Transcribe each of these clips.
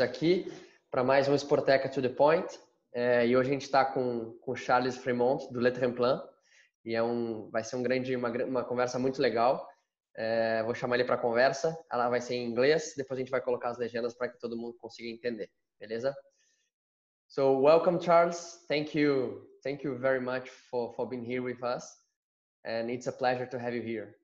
Aqui para mais um Sporteca to the Point. É, e hoje a gente está com com Charles Fremont do Le Tremplin e é um vai ser um grande uma, uma conversa muito legal. É, vou chamar ele para conversa. Ela vai ser em inglês. Depois a gente vai colocar as legendas para que todo mundo consiga entender. Beleza? So welcome, Charles. Thank you, thank you very much for for being here with us, and it's a pleasure to have you here.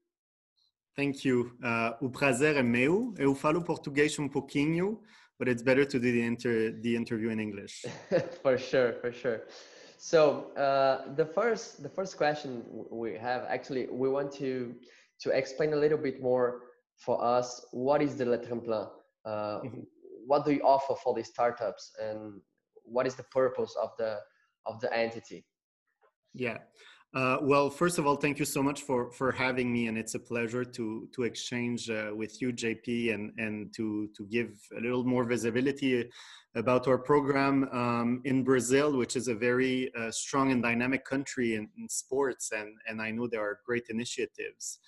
Thank you. Uh, o prazer é meu. Eu falo português um pouquinho, but it's better to do the, inter the interview in English. for sure, for sure. So uh, the first the first question we have actually we want to to explain a little bit more for us what is the Le Tremplin. Uh, mm -hmm. What do you offer for these startups and what is the purpose of the of the entity? Yeah. Uh, well, first of all, thank you so much for for having me, and it's a pleasure to to exchange uh, with you, JP, and and to to give a little more visibility about our program um, in Brazil, which is a very uh, strong and dynamic country in, in, sports, and and I know there are great initiatives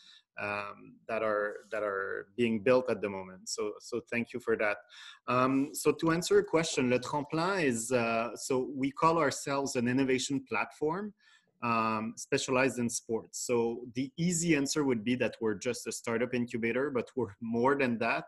um, that are that are being built at the moment. So so thank you for that. Um, so to answer your question, Le Tremplin is uh, so we call ourselves an innovation platform um, specialized in sports. So the easy answer would be that we're just a startup incubator, but we're more than that,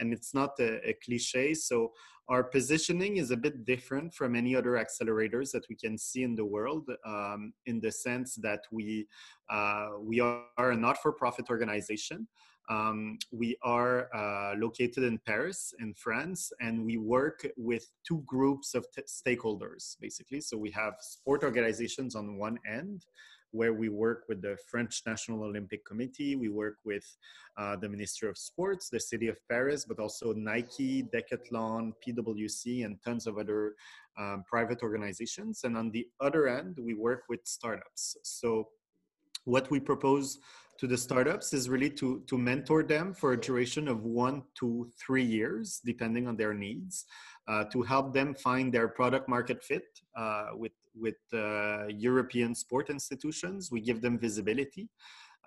and it's not a, a cliche. So our positioning is a bit different from any other accelerators that we can see in the world, um, in the sense that we uh, we are a not-for-profit organization. Um, we are uh, located in Paris, in France, and we work with two groups of stakeholders, basically. So we have sport organizations on one end, where we work with the French National Olympic Committee, we work with uh, the Ministry of Sports, the City of Paris, but also Nike, Decathlon, PwC, and tons of other um, private organizations. And on the other end, we work with startups. So what we propose to the startups is really to, to mentor them for a duration of one to three years, depending on their needs, uh, to help them find their product market fit uh, with, with uh, European sport institutions. We give them visibility.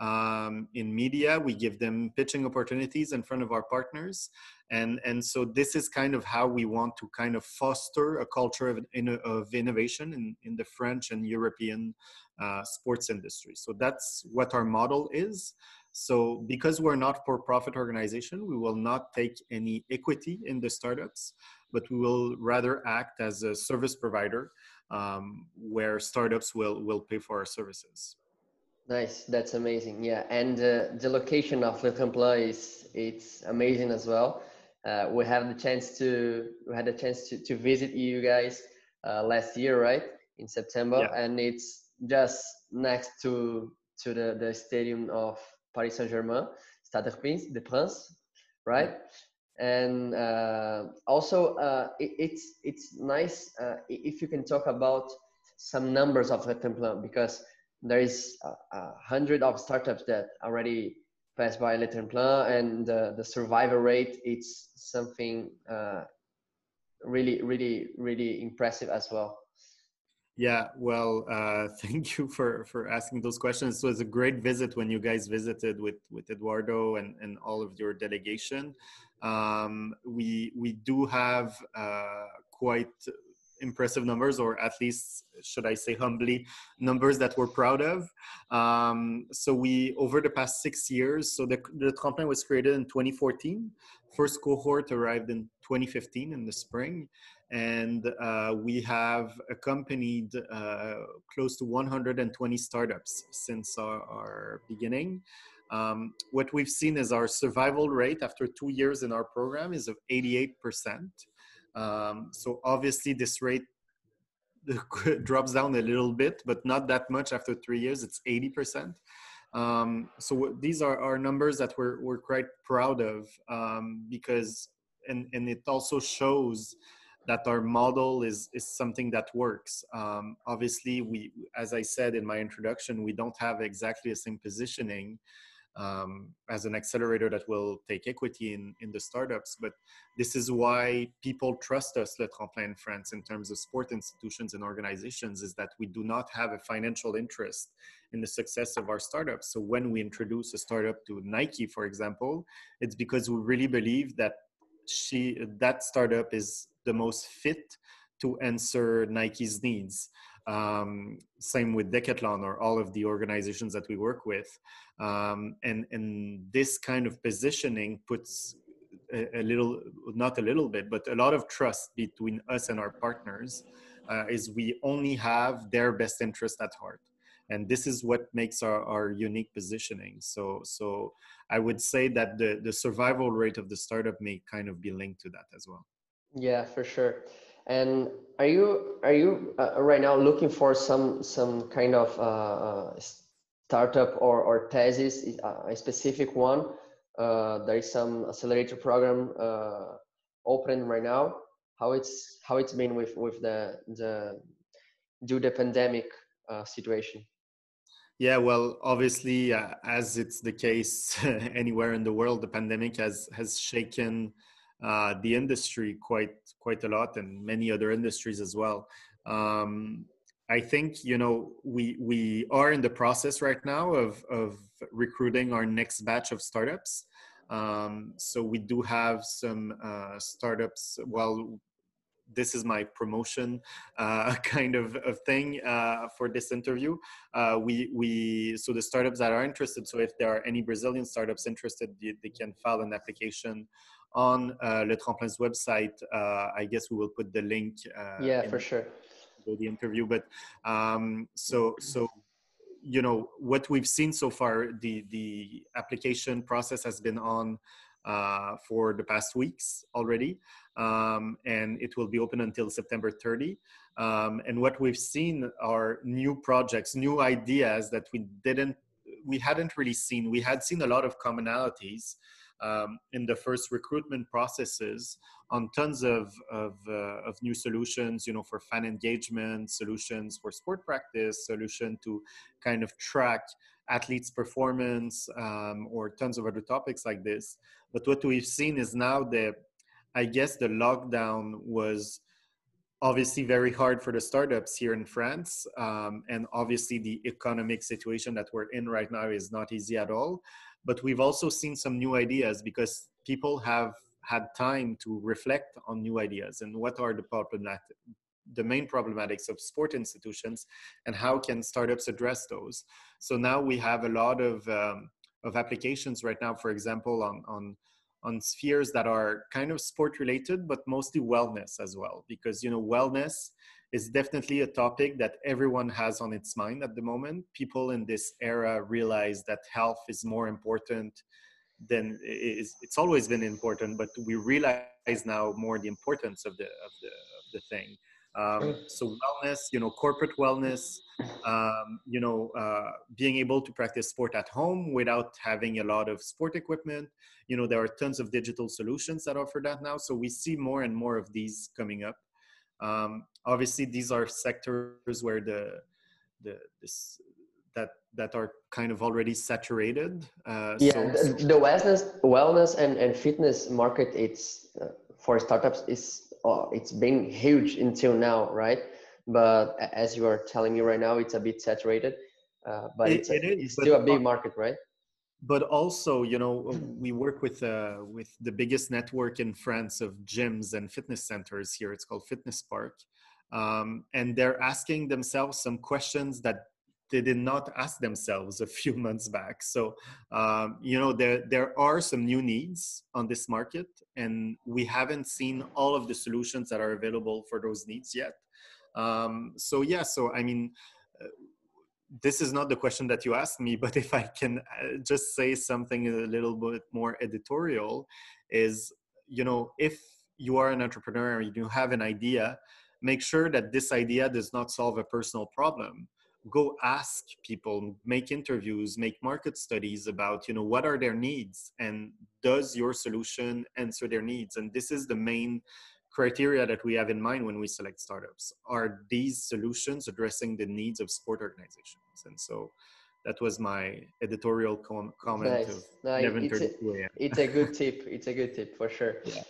Um, in media, we give them pitching opportunities in front of our partners. And, and so this is kind of how we want to kind of foster a culture of, of innovation in, in the French and European uh, sports industry. So that's what our model is. So because we're not for-profit organization, we will not take any equity in the startups, but we will rather act as a service provider um, where startups will, will pay for our services. Nice, that's amazing. Yeah, and uh, the location of Le Tremplin is it's amazing as well. Uh, we have the chance to we had a chance to, to visit you guys uh, last year, right, in September, yeah. and it's just next to to the, the stadium of Paris Saint Germain, Stade de France, right? And uh, also, uh, it, it's it's nice uh, if you can talk about some numbers of Le Tremplin because there is a, a, hundred of startups that already passed by Le Tremplin, and the survival rate it's something uh, really, really, really impressive as well. Yeah, well, uh, thank you for for asking those questions. It was a great visit when you guys visited with with Eduardo and and all of your delegation. Um, we we do have uh, quite impressive numbers, or at least should I say humbly, numbers that we're proud of. Um, so we over the past six years, so the the Tremplin was created in 2014. First cohort arrived in 2015 in the spring and uh, we have accompanied uh, close to 120 startups since our, our beginning. Um, what we've seen is our survival rate after two years in our program is of 88%. Um, so obviously this rate drops down a little bit, but not that much after three years. It's 80%. Um, so these are our numbers that we're, we're quite proud of um, because, and, and it also shows that our model is is something that works. Um, obviously, we, as I said in my introduction, we don't have exactly the same positioning um, as an accelerator that will take equity in in the startups. But this is why people trust us, Le Tremplin in France, in terms of sport institutions and organizations, is that we do not have a financial interest in the success of our startups. So when we introduce a startup to Nike, for example, it's because we really believe that she that startup is the most fit to answer Nike's needs. Um, same with Decathlon or all of the organizations that we work with. Um, and, and this kind of positioning puts a, a, little, not a little bit, but a lot of trust between us and our partners uh, is we only have their best interest at heart. And this is what makes our, our unique positioning. So, so I would say that the, the survival rate of the startup may kind of be linked to that as well. Yeah, for sure. And are you are you uh, right now looking for some some kind of uh, uh startup or or thesis, uh, a specific one? Uh, there is some accelerator program uh, open right now. How it's how it's been with with the the due the pandemic situation? Yeah, well, obviously, as it's the case anywhere in the world, the pandemic has has shaken uh, the industry quite quite a lot and many other industries as well. Um, I think you know we we are in the process right now of of recruiting our next batch of startups. Um, so we do have some uh, startups. Well, this is my promotion uh, kind of, of thing uh, for this interview. Uh, we we so the startups that are interested. So if there are any Brazilian startups interested, they, they can file an application on uh, Le Tremplin's website. Uh, I guess we will put the link. Uh, yeah, for sure. The interview, but um, so so you know what we've seen so far. The the application process has been on uh, for the past weeks already, um, and it will be open until September 30. Um, and what we've seen are new projects, new ideas that we didn't, we hadn't really seen. We had seen a lot of commonalities, um, in the first recruitment processes on tons of of, uh, of new solutions you know for fan engagement solutions for sport practice solution to kind of track athletes performance um, or tons of other topics like this. But what we've seen is now that i guess the lockdown was obviously very hard for the startups here in france um, and obviously the economic situation that we're in right now is not easy at all but we've also seen some new ideas because people have had time to reflect on new ideas and what are the problematic the main problematics of sport institutions and how can startups address those. So now we have a lot of um, of applications right now for example on on on spheres that are kind of sport related but mostly wellness as well because you know wellness is definitely a topic that everyone has on its mind at the moment. People in this era realize that health is more important than it's always been important, but we realize now more the importance of the of the of the thing. Um, so wellness, you know, corporate wellness, um, you know, uh, being able to practice sport at home without having a lot of sport equipment. You know, there are tons of digital solutions that offer that now. So we see more and more of these coming up. Um, obviously, these are sectors where the the this that that are kind of already saturated. Uh, yeah, so, the, the, wellness wellness and, and fitness market it's uh, for startups is oh, it's been huge until now, right? But as you are telling me right now, it's a bit saturated. Uh, but it, it's, a, it is, it's still a big market, right? But also you know we work with uh, with the biggest network in france of gyms and fitness centers here. It's called fitness park. Um, and they're asking themselves some questions that they did not ask themselves a few months back. So um, you know there there are some new needs on this market and we haven't seen all of the solutions that are available for those needs yet. Um, so yeah so i mean uh, this is not the question that you asked me, but if I can uh, just say something a little bit more editorial, is you know, if you are an entrepreneur and you have an idea, make sure that this idea does not solve a personal problem. Go ask people, make interviews, make market studies about, you know, what are their needs and does your solution answer their needs? And this is the main criteria that we have in mind when we select startups are these solutions addressing the needs of sport organizations and so that was my editorial com- comment nice. no, it's, a, it's a good tip it's a good tip for sure yeah.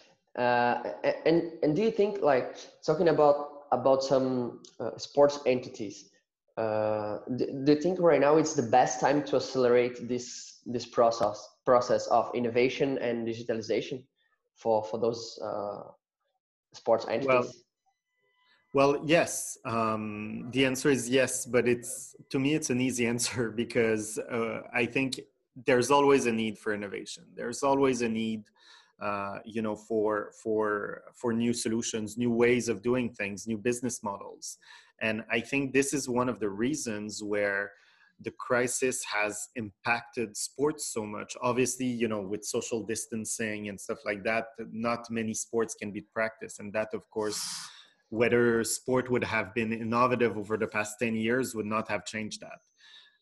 Uh, and and do you think like talking about about some uh, sports entities uh, do, do, you think right now it's the best time to accelerate this this process process of innovation and digitalization for for those uh, sports entities? Well, well, yes. Um, the answer is yes, but it's to me it's an easy answer because uh, I think there's always a need for innovation. There's always a need, uh, you know, for for for new solutions, new ways of doing things, new business models, and I think this is one of the reasons where the crisis has impacted sports so much obviously you know with social distancing and stuff like that not many sports can be practiced and that of course whether sport would have been innovative over the past 10 years would not have changed that.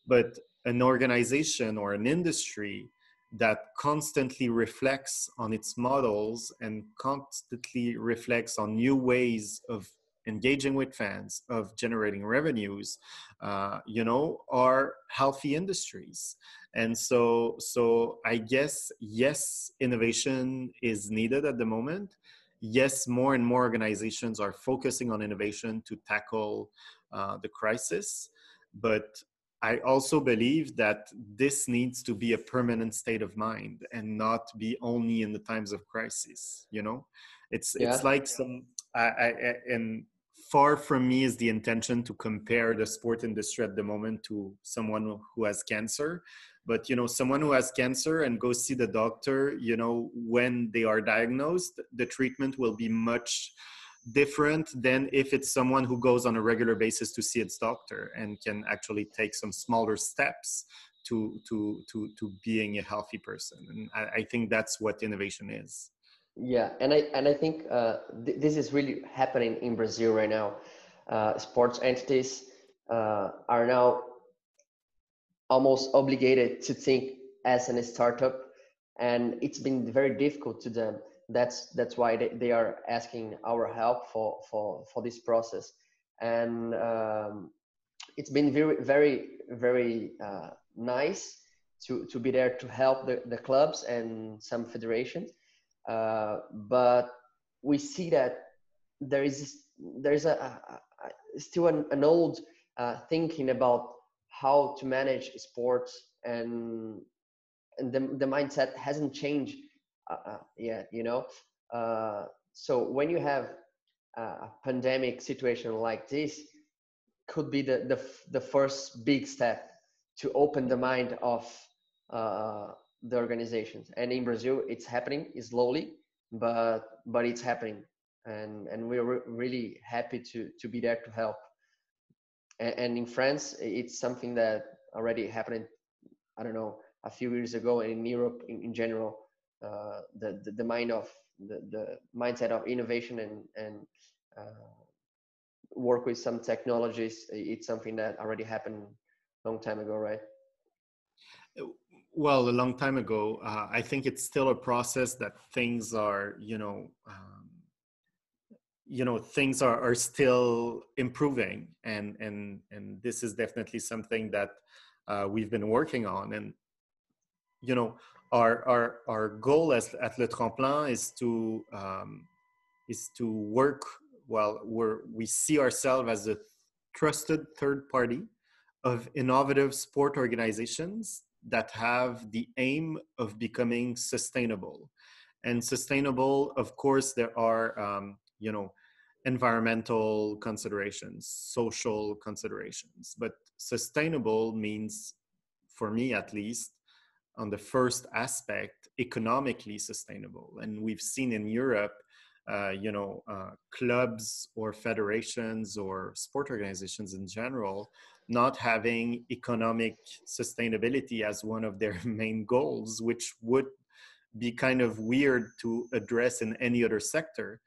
But an organization or an industry that constantly reflects on its models and constantly reflects on new ways of engaging with fans of generating revenues uh, you know are healthy industries and so so i guess yes innovation is needed at the moment yes, more and more organizations are focusing on innovation to tackle uh, the crisis. But I also believe that this needs to be a permanent state of mind and not be only in the times of crisis. You know, it's yeah. it's like some I, I, and far from me is the intention to compare the sport industry at the moment to someone who has cancer. But you know someone who has cancer and goes see the doctor you know when they are diagnosed the treatment will be much different than if it's someone who goes on a regular basis to see its doctor and can actually take some smaller steps to to to to being a healthy person. And i, I think that's what innovation is yeah and i and i think uh, th- this is really happening in brazil right now. Uh, sports entities uh, are now almost obligated to think as a startup and it's been very difficult to them. That's that's why they, they are asking our help for for for this process. And um, it's been very very very uh, nice to to be there to help the, the clubs and some federations uh, but we see that there is there is a, a, a still an, an old uh, thinking about how to manage sports and and the, the mindset hasn't changed uh, uh, yet you know? Uh, so when you have a pandemic situation like this could be the, the, the first big step to open the mind of the organizations and in brazil it's happening slowly but but it's happening and and we're re- really happy to to be there to help and, and in France, it's something that already happened. I don't know a few years ago, and in Europe in, in general, uh, the, the, the mind of the, the mindset of innovation and and uh, work with some technologies. It's something that already happened long time ago, right? Well, a long time ago. Uh, I think it's still a process that things are, you know. Um, you know things are, are still improving and and and this is definitely something that uh, we've been working on and you know our our our goal as at le tremplin is to um, is to work Well, we're we see ourselves as a trusted third party of innovative sport organizations that have the aim of becoming sustainable. And sustainable of course there are um, you know environmental considerations social considerations. But sustainable means for me at least on the first aspect economically sustainable. And we've seen in europe uh, you know uh, clubs or federations or sport organizations in general not having economic sustainability as one of their main goals which would be kind of weird to address in any other sector.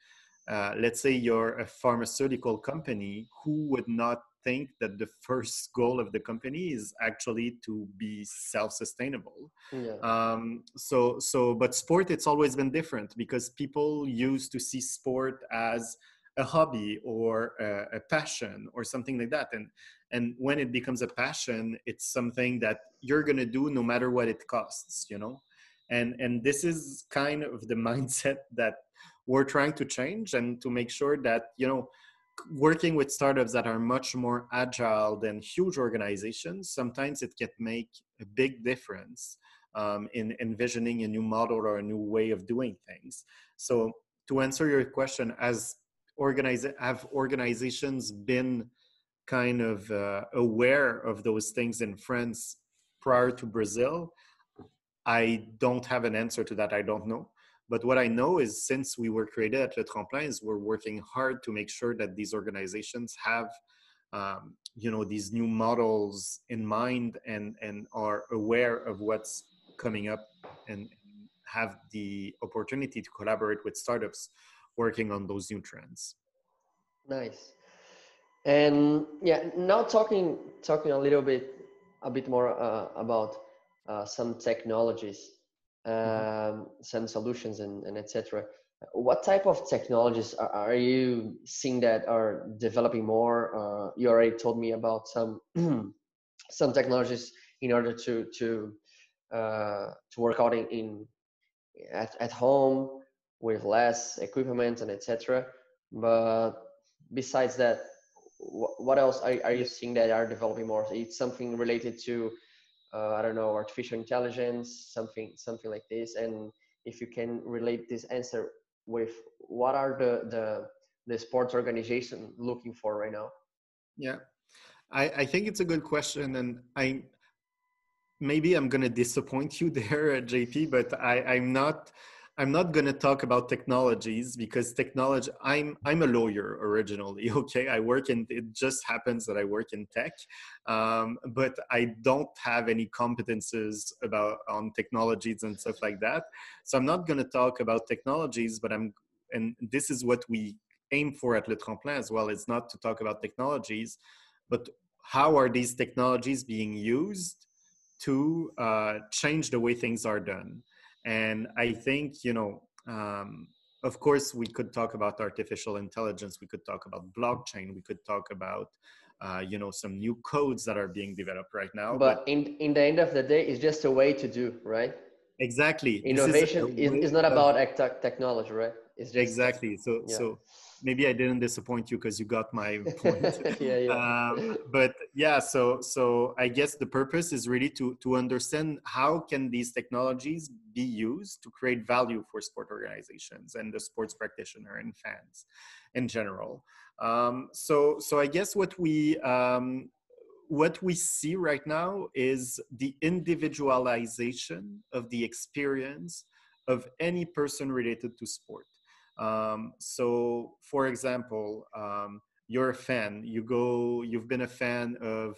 Uh, let's say you're a pharmaceutical company who would not think that the first goal of the company is actually to be self-sustainable. Yeah. um, so so but sport it's always been different because people used to see sport as a hobby or a, a passion or something like that. And and when it becomes a passion it's something that you're going to do no matter what it costs you know? And and this is kind of the mindset that we're trying to change and to make sure that you know working with startups that are much more agile than huge organizations sometimes it can make a big difference um, in envisioning a new model or a new way of doing things. So to answer your question, as organize have organizations been kind of uh, aware of those things in France prior to Brazil? I don't have an answer to that. I don't know. But what I know is since we were created at Le Tremplin, is we're working hard to make sure that these organizations have um, you know these new models in mind and and are aware of what's coming up and have the opportunity to collaborate with startups working on those new trends nice and yeah now talking talking a little bit a bit more uh, about uh, some technologies. Um, some solutions and, and etc what type of technologies are, are, you seeing that are developing more? Uh, you already told me about some some technologies in order to to uh, to work out in, in at, at home with less equipment and etc but besides that what else are, are you seeing that are developing more? It's something related to uh, i don't know artificial intelligence something something like this. And if you can relate this answer with what are the the the sports organization looking for right now? Yeah. I i think it's a good question and i maybe i'm to disappoint you there jp but i i'm not I'm not going to talk about technologies because technology. I'm I'm a lawyer originally. Okay, I work in. It just happens that I work in tech, um, but I don't have any competences about on technologies and stuff like that. So I'm not going to talk about technologies, but I'm. And this is what we aim for at Le Tremplin as well. It's not to talk about technologies, but how are these technologies being used to uh, change the way things are done and i think you know um, of course we could talk about artificial intelligence we could talk about blockchain we could talk about uh, you know some new codes that are being developed right now but, but in in the end of the day it's just a way to do right exactly innovation is, is, not about technology right it's just exactly so yeah. so maybe I didn't disappoint you because you got my point. yeah, yeah. Um, but yeah, so so I guess the purpose is really to to understand how can these technologies be used to create value for sport organizations and the sports practitioner and fans in general. Um, so so I guess what we um, what we see right now is the individualization of the experience of any person related to sport um, so, for example, um, you're a fan. You go. You've been a fan of.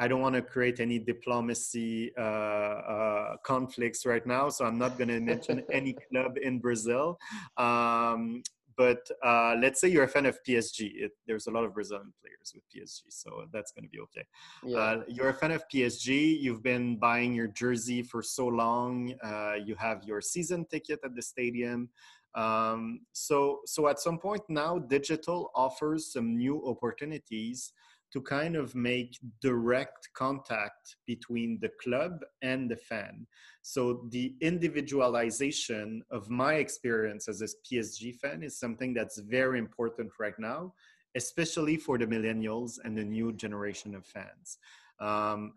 I don't want to create any diplomacy uh, uh, conflicts right now, so I'm not going to mention any club in Brazil. Um, but uh, let's say you're a fan of PSG. It, there's a lot of Brazilian players with PSG, so that's going to be okay. Yeah. Uh, you're a fan of PSG. You've been buying your jersey for so long. Uh, you have your season ticket at the stadium. Um, so, so at some point now, digital offers some new opportunities to kind of make direct contact between the club and the fan. So the individualization of my experience as a PSG fan is something that's very important right now, especially for the millennials and the new generation of fans. Um,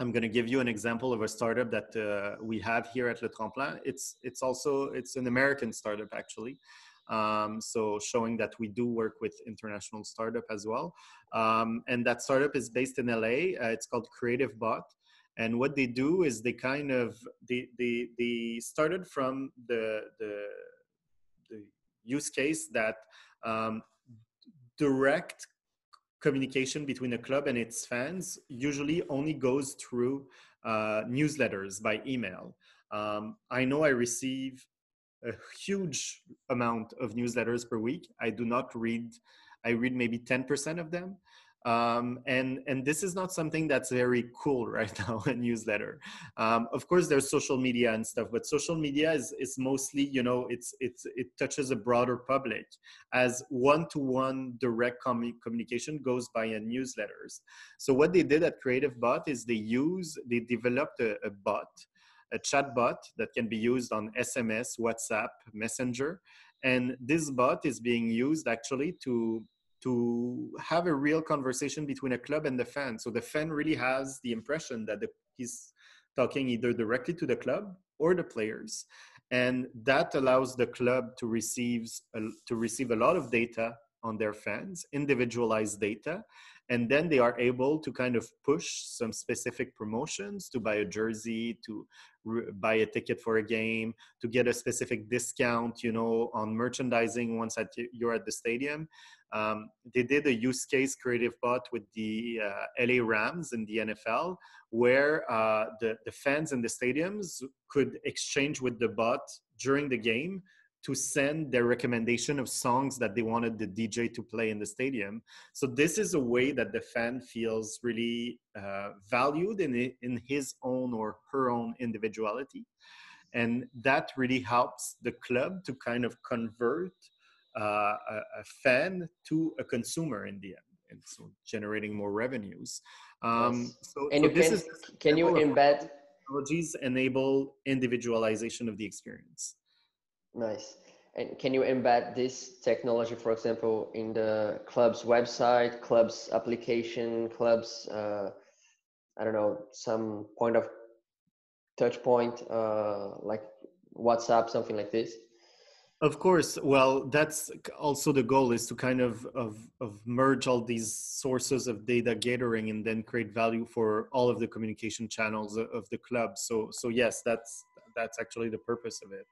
I'm going to give you an example of a startup that uh, we have here at Le Tremplin. It's it's also it's an American startup actually. Um, so showing that we do work with international startup as well. Um, and that startup is based in LA. Uh, it's called Creative Bot. And what they do is they kind of they they, they started from the the, the use case that um, direct communication between a club and its fans usually only goes through uh, newsletters by email. Um, I know I receive a huge amount of newsletters per week. I do not read, I read maybe 10% of them. Um, and and this is not something that's very cool right now a newsletter. Um, of course there's social media and stuff but social media is is mostly you know it's it's it touches a broader public as one-to-one direct com- communication goes by in newsletters. So what they did at creative bot is they use they developed a, a bot a chat bot that can be used on sms whatsapp messenger and this bot is being used actually to to have a real conversation between a club and the fan. So the fan really has the impression that the, his talking either directly to the club or the players and that allows the club to receive to receive a lot of data on their fans individualized data and then they are able to kind of push some specific promotions to buy a jersey to re- buy a ticket for a game to get a specific discount you know on merchandising once at, you're at the stadium. Um, they did a use case creative bot with the uh, la rams in the nfl where uh, the, the fans in the stadiums could exchange with the bot during the game to send their recommendation of songs that they wanted the DJ to play in the stadium. So this is a way that the fan feels really uh, valued in in his own or her own individuality, and that really helps the club to kind of convert uh, a, a, fan to a consumer in the end, and so generating more revenues. Um, yes. So, and so you can, can you embed technologies enable individualization of the experience Nice. And can you embed this technology, for example, in the club's website, club's application, club's, uh, I don't know, some point of touch point, uh, like WhatsApp, something like this? Of course. Well, that's also the goal is to kind of, of, of merge all these sources of data gathering and then create value for all of the communication channels of the club. So, so yes, that's, that's actually the purpose of it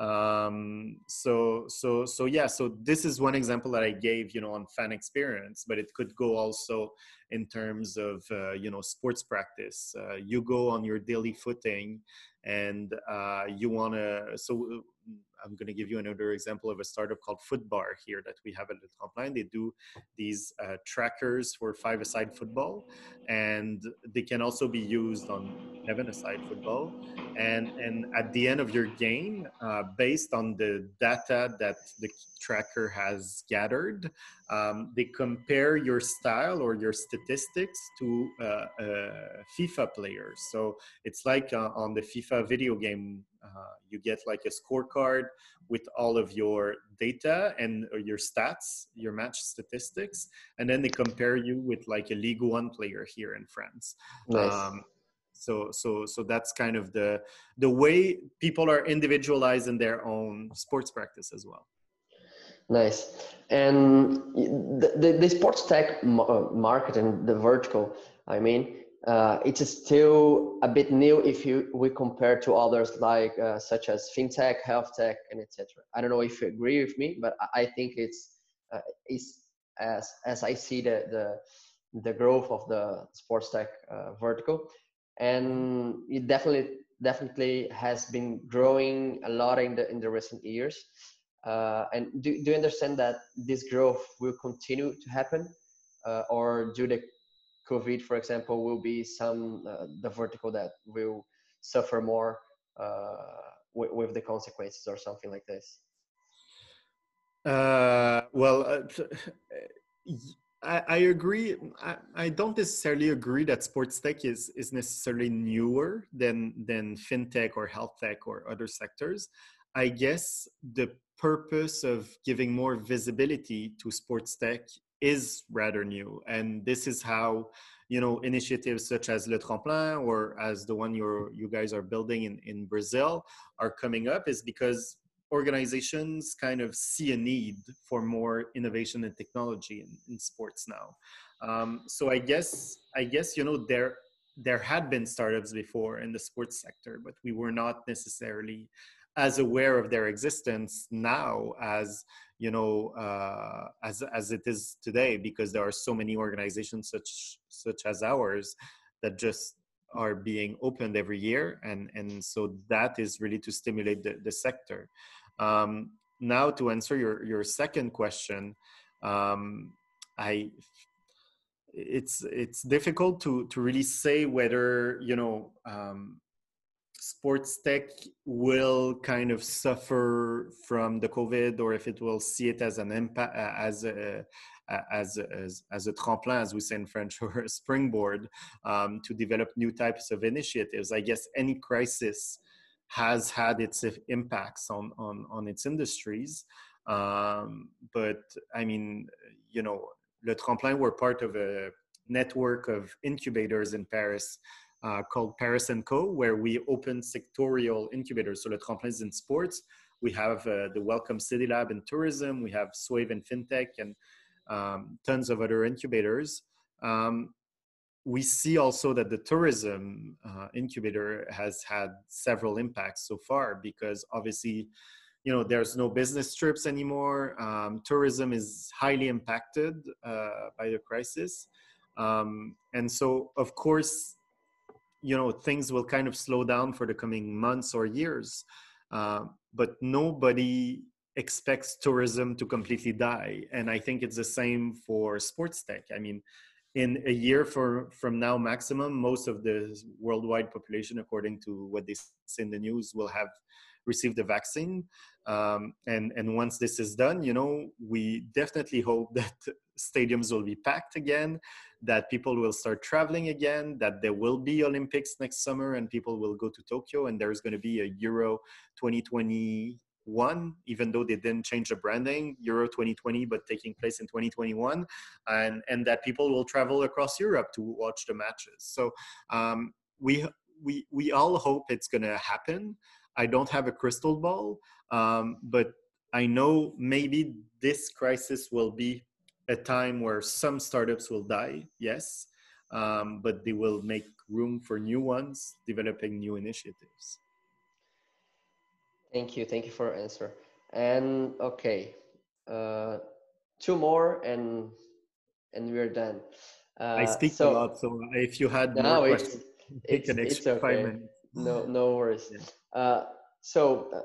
um so so so yeah so this is one example that i gave you know on fan experience but it could go also in terms of uh, you know sports practice. Uh, you go on your daily footing and uh, you want to so I'm going to give you another example of a startup called Footbar here that we have at the top line. They do these uh, trackers for five-a-side football, and they can also be used on seven-a-side football. And and at the end of your game, uh, based on the data that the tracker has gathered, um, they compare your style or your statistics to uh, uh FIFA players. So it's like uh, on the FIFA video game you get like a scorecard with all of your data and your stats, your match statistics, and then they compare you with like a League One player here in France. Nice. Um, so so so that's kind of the the way people are individualized in their own sports practice as well nice and the, the, the sports tech uh, market and the vertical i mean uh, it's still a bit new if you we compare to others like uh, such as fintech, health tech, and etc. I don't know if you agree with me, but I think it's uh, it's as as I see the the the growth of the sports tech uh, vertical, and it definitely definitely has been growing a lot in the in the recent years. Uh, and do, do you understand that this growth will continue to happen, uh, or do the COVID, for example, will be some uh, the vertical that will suffer more uh, with, with, the consequences or something like this? Uh, well, uh, I, I, agree. I, I, don't necessarily agree that sports tech is is necessarily newer than than fintech or health tech or other sectors. I guess the purpose of giving more visibility to sports tech is rather new. And this is how you know initiatives such as le tremplin or as the one you're you guys are building in, in brazil are coming up is because organizations kind of see a need for more innovation and technology in, in sports now. Um, so i guess i guess you know there there had been startups before in the sports sector but we were not necessarily as aware of their existence now as you know uh, as as it is today because there are so many organizations such such as ours that just are being opened every year and and so that is really to stimulate the, the sector. Um, now to answer your your second question um, i it's it's difficult to to really say whether you know um, sports tech will kind of suffer from the COVID, or if it will see it as an impact, uh, as a as, as, as a tremplin, as we say in French, or a springboard um, to develop new types of initiatives. I guess any crisis has had its impacts on, on, on its industries. Um, but I mean, you know, Le Tremplin, we're part of a network of incubators in Paris uh, called Paris and Co, where we open sectorial incubators. So Le Tremplin is in sports. We have uh, the Welcome City Lab in tourism. We have Swave in fintech and um, tons of other incubators. Um, we see also that the tourism uh, incubator has had several impacts so far because obviously you know there's no business trips anymore um, tourism is highly impacted uh, by the crisis um, and so of course you know things will kind of slow down for the coming months or years uh, but nobody expects tourism to completely die. And i think it's the same for sports tech. I mean in a year for, from now maximum most of the worldwide population according to what they say in the news will have received the vaccine. Um, and and once this is done you know we definitely hope that stadiums will be packed again that people will start traveling again that there will be olympics next summer and people will go to tokyo and there's going to be a euro 2021, even though they didn't change the branding, Euro 2020, but taking place in 2021, and and that people will travel across Europe to watch the matches. So um, we we we all hope it's going to happen. I don't have a crystal ball, um, but I know maybe this crisis will be a time where some startups will die. Yes. Um, but they will make room for new ones developing new initiatives. Thank you. Thank you for your answer. And okay, uh, two more and and we're done. Uh, I speak so, a lot, so if you had no, more it's, it's, it's okay. No, no worries. Yeah. Uh, so, uh,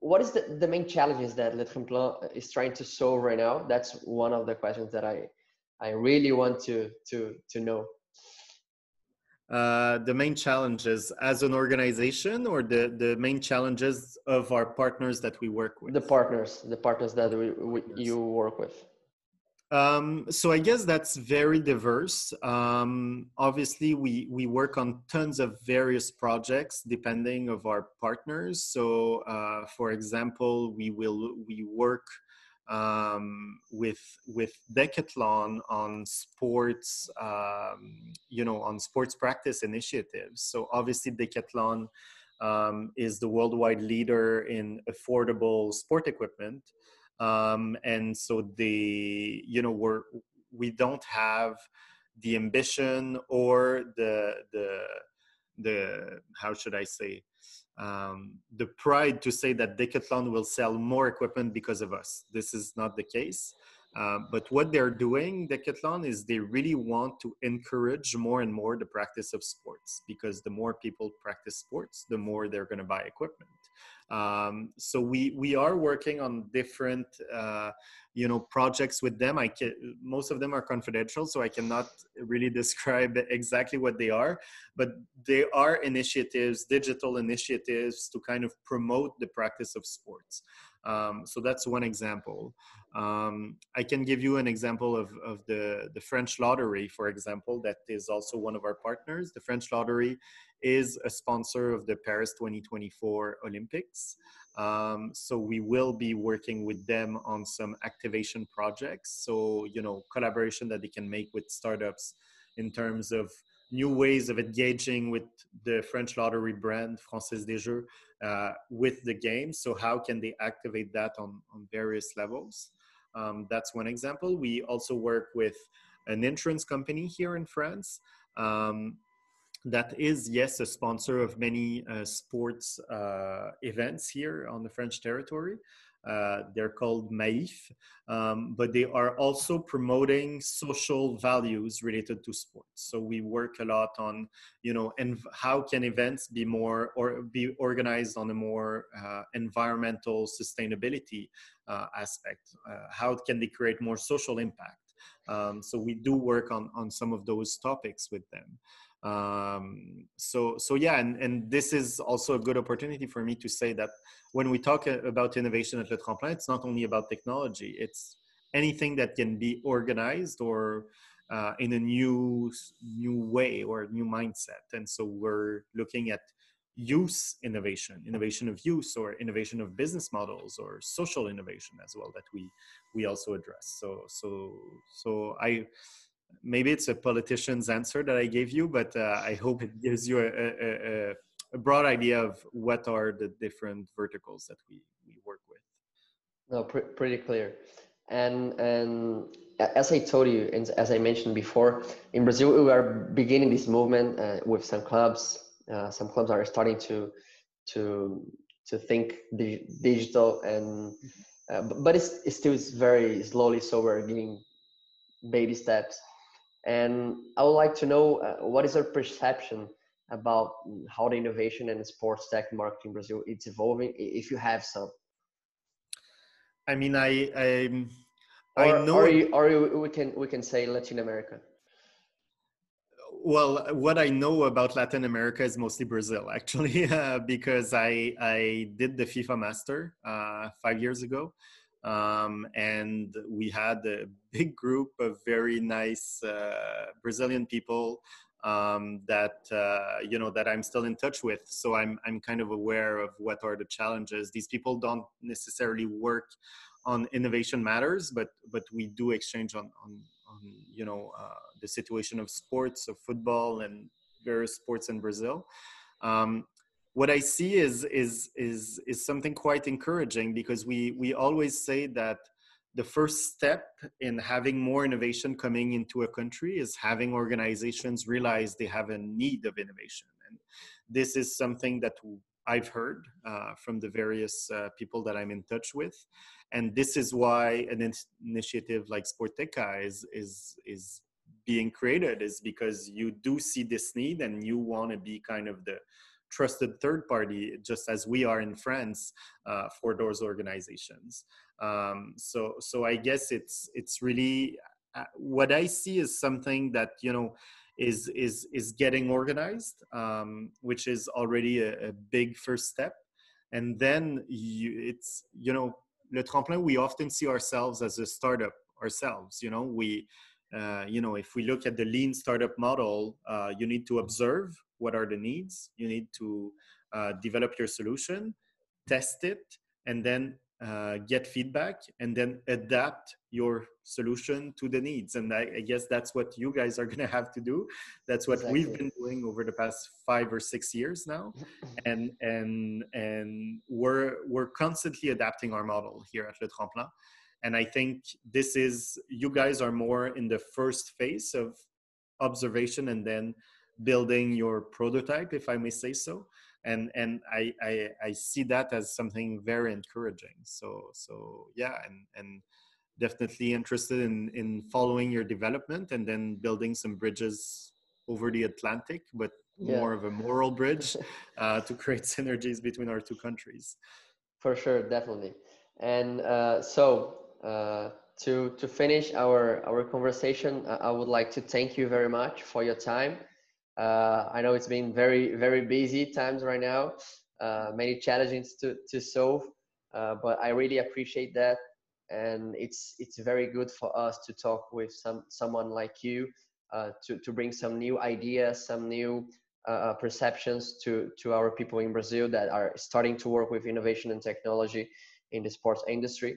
what is the, the main challenges that Tremplin is trying to solve right now? That's one of the questions that I I really want to to to know uh, the main challenges as an organization or the, the main challenges of our partners that we work with? The partners, the partners that we, we you work with. Um, so I guess that's very diverse. Um, obviously, we we work on tons of various projects depending of our partners. So, uh, for example, we will we work um, with with Decathlon on sports, um, you know, on sports practice initiatives. So obviously, Decathlon um, is the worldwide leader in affordable sport equipment, um, and so they, you know, we're we don't have the ambition or the the the how should I say um, the pride to say that Decathlon will sell more equipment because of us. This is not the case. Uh, but what they're doing, Decathlon, is they really want to encourage more and more the practice of sports because the more people practice sports, the more they're going to buy equipment. Um, so we we are working on different uh, you know projects with them. I can, most of them are confidential, so I cannot really describe exactly what they are. But they are initiatives, digital initiatives to kind of promote the practice of sports. Um, so that's one example. Um, I can give you an example of, of the, the French Lottery, for example, that is also one of our partners. The French Lottery is a sponsor of the Paris 2024 Olympics. Um, so we will be working with them on some activation projects. So, you know, collaboration that they can make with startups in terms of new ways of engaging with the French lottery brand, Française des Jeux, uh, with the game. So how can they activate that on, on various levels? Um, that's one example. We also work with an insurance company here in France um, that is, yes, a sponsor of many uh, sports uh, events here on the French territory. Uh, they're called Maif, um, but they are also promoting social values related to sports. So we work a lot on, you know, and how can events be more or be organized on a more uh, environmental sustainability uh, aspect? Uh, how can they create more social impact? Um, so we do work on on some of those topics with them um, so so yeah and, and this is also a good opportunity for me to say that when we talk about innovation at le tremplin it's not only about technology it's anything that can be organized or uh, in a new new way or a new mindset. And so we're looking at use innovation innovation of use or innovation of business models or social innovation as well that we we also address. So so so i maybe it's a politician's answer that I gave you, but uh, I hope it gives you a, a, a, broad idea of what are the different verticals that we, we work with. No, pr- pretty clear. And and as I told you, and as I mentioned before, in Brazil we are beginning this movement uh, with some clubs. Uh, some clubs are starting to to to think di- digital, and uh, but it's, it's still very slowly. So we're giving baby steps. And I would like to know uh, what is your perception about how the innovation and sports tech market in Brazil it's evolving, if you have some. I mean, I I, I or, know, or, you, or you, we can we can say Latin America. Well, what I know about Latin America is mostly Brazil, actually, uh, because I I did the FIFA Master uh, five years ago, um, and we had a big group of very nice uh, Brazilian people um, that uh, you know that I'm still in touch with. So I'm I'm kind of aware of what are the challenges. These people don't necessarily work on innovation matters, but but we do exchange on on, on you know uh, the situation of sports, of football, and various sports in Brazil. Um, what I see is is is is something quite encouraging because we we always say that the first step in having more innovation coming into a country is having organizations realize they have a need of innovation. And this is something that I've heard uh, from the various uh, people that I'm in touch with, and this is why an in- initiative like Sportheca is is is being created is because you do see this need and you want to be kind of the trusted third party, just as we are in France uh, for those organizations. Um, so, so I guess it's it's really uh, what I see is something that you know is is is getting organized, um, which is already a, a, big first step. And then you, it's you know Le Tremplin. We often see ourselves as a startup ourselves. You know we. Uh, you know, if we look at the lean startup model, uh, you need to observe what are the needs. You need to uh, develop your solution test it and then uh, get feedback and then adapt your solution to the needs. And I, I guess that's what you guys are going to have to do. That's what exactly. we've been doing over the past five or six years now. And and and we're we're constantly adapting our model here at le tremplin. And i think this is you guys are more in the first phase of observation and then building your prototype, if I may say so. And and I, I, I see that as something very encouraging. So so yeah, and and definitely interested in in following your development and then building some bridges over the Atlantic, but yeah. more of a moral bridge uh, to create synergies between our two countries. For sure, definitely. And uh, so uh, to to finish our our conversation, I would like to thank you very much for your time uh, I know it's been very, very busy times right now, uh, many challenges to, to solve, uh, but I really appreciate that. And it's, it's very good for us to talk with some, someone like you uh, to, to bring some new ideas, some new uh, uh, perceptions to, to our people in Brazil that are starting to work with innovation and technology in the sports industry.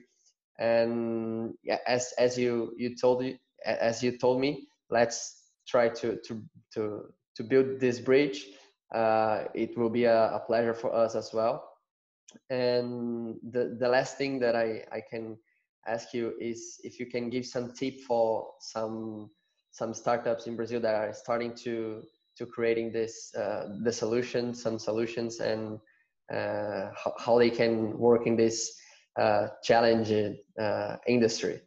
And yeah, as, as you, you told you, as you told me, let's try to, to, to, to build this bridge. Uh, it will be a, a, pleasure for us as well. And the, the last thing that I, I can ask you is if you can give some tip for some some startups in Brazil that are starting to to creating this uh, the solution, some solutions, and uh, how, how, they can work in this uh, challenging uh, industry.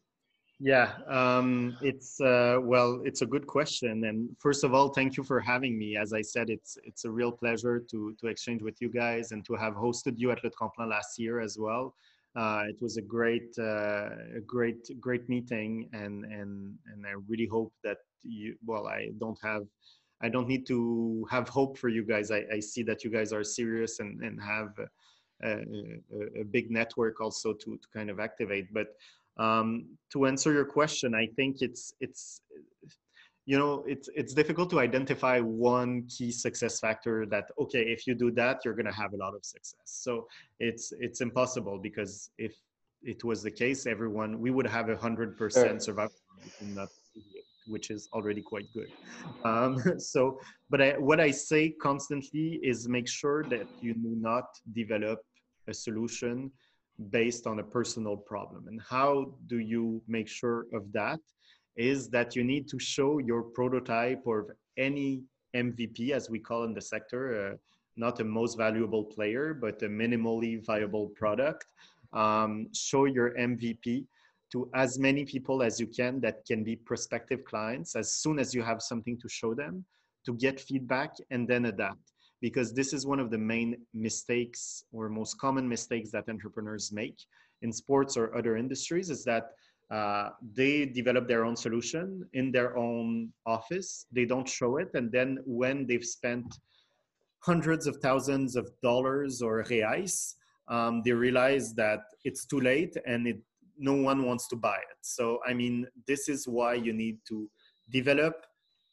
Yeah, um, it's uh, well, it's a good question. And first of all, thank you for having me. As I said, it's it's a real pleasure to to exchange with you guys and to have hosted you at Le Tremplin last year as well. Uh, it was a great, uh, a great, great meeting, and and and I really hope that you. Well, I don't have, I don't need to have hope for you guys. I, I see that you guys are serious and and have. A, a, a big network also to, to kind of activate but um, to answer your question, I think it's it's you know it's it's difficult to identify one key success factor that okay if you do that you're going to have a lot of success so it's it's impossible because if it was the case everyone we would have a hundred percent survival in that which is already quite good. Um, so, but I, what I say constantly is make sure that you do not develop a solution based on a personal problem. And how do you make sure of that? Is that you need to show your prototype or any MVP, as we call in the sector, uh, not a most valuable player, but a minimally viable product. Um, show your MVP to as many people as you can that can be prospective clients as soon as you have something to show them to get feedback and then adapt because this is one of the main mistakes or most common mistakes that entrepreneurs make in sports or other industries is that uh, they develop their own solution in their own office. They don't show it. And then when they've spent hundreds of thousands of dollars or reais um, they realize that it's too late and it no one wants to buy it. So i mean this is why you need to develop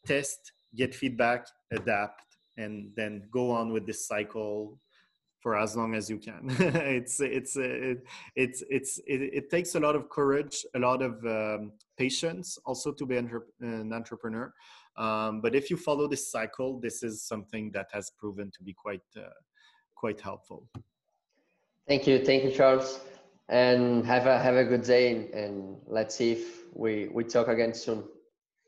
test get feedback adapt and then go on with this cycle for as long as you can. It's it's it, it's it's it, it, takes a lot of courage a lot of um, patience also to be an entrepreneur. Um, but if you follow this cycle this is something that has proven to be quite uh, quite helpful. Thank you. Thank you charles. And have a have a good day and, and let's see if we we talk again soon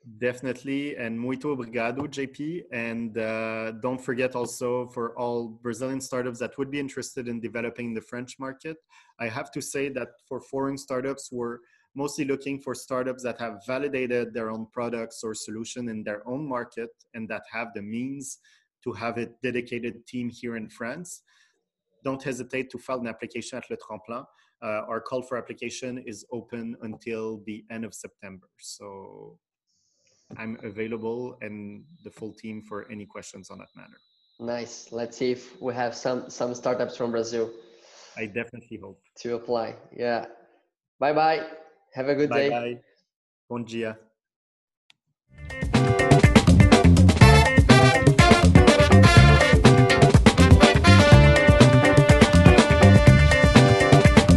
Definitely, and muito obrigado, JP. And uh, don't forget also for all Brazilian startups that would be interested in developing the French market. I have to say that for foreign startups, we're mostly looking for startups that have validated their own products or solution in their own market and that have the means to have a dedicated team here in France. Don't hesitate to file an application at Le Tremplin. Uh, our call for application is open until the end of September. So I'm available and the full team for any questions on that matter. Nice. Let's see if we have some some startups from Brazil. I definitely hope to apply. Yeah. Bye bye. Have a good bye day. Bye. Bom dia.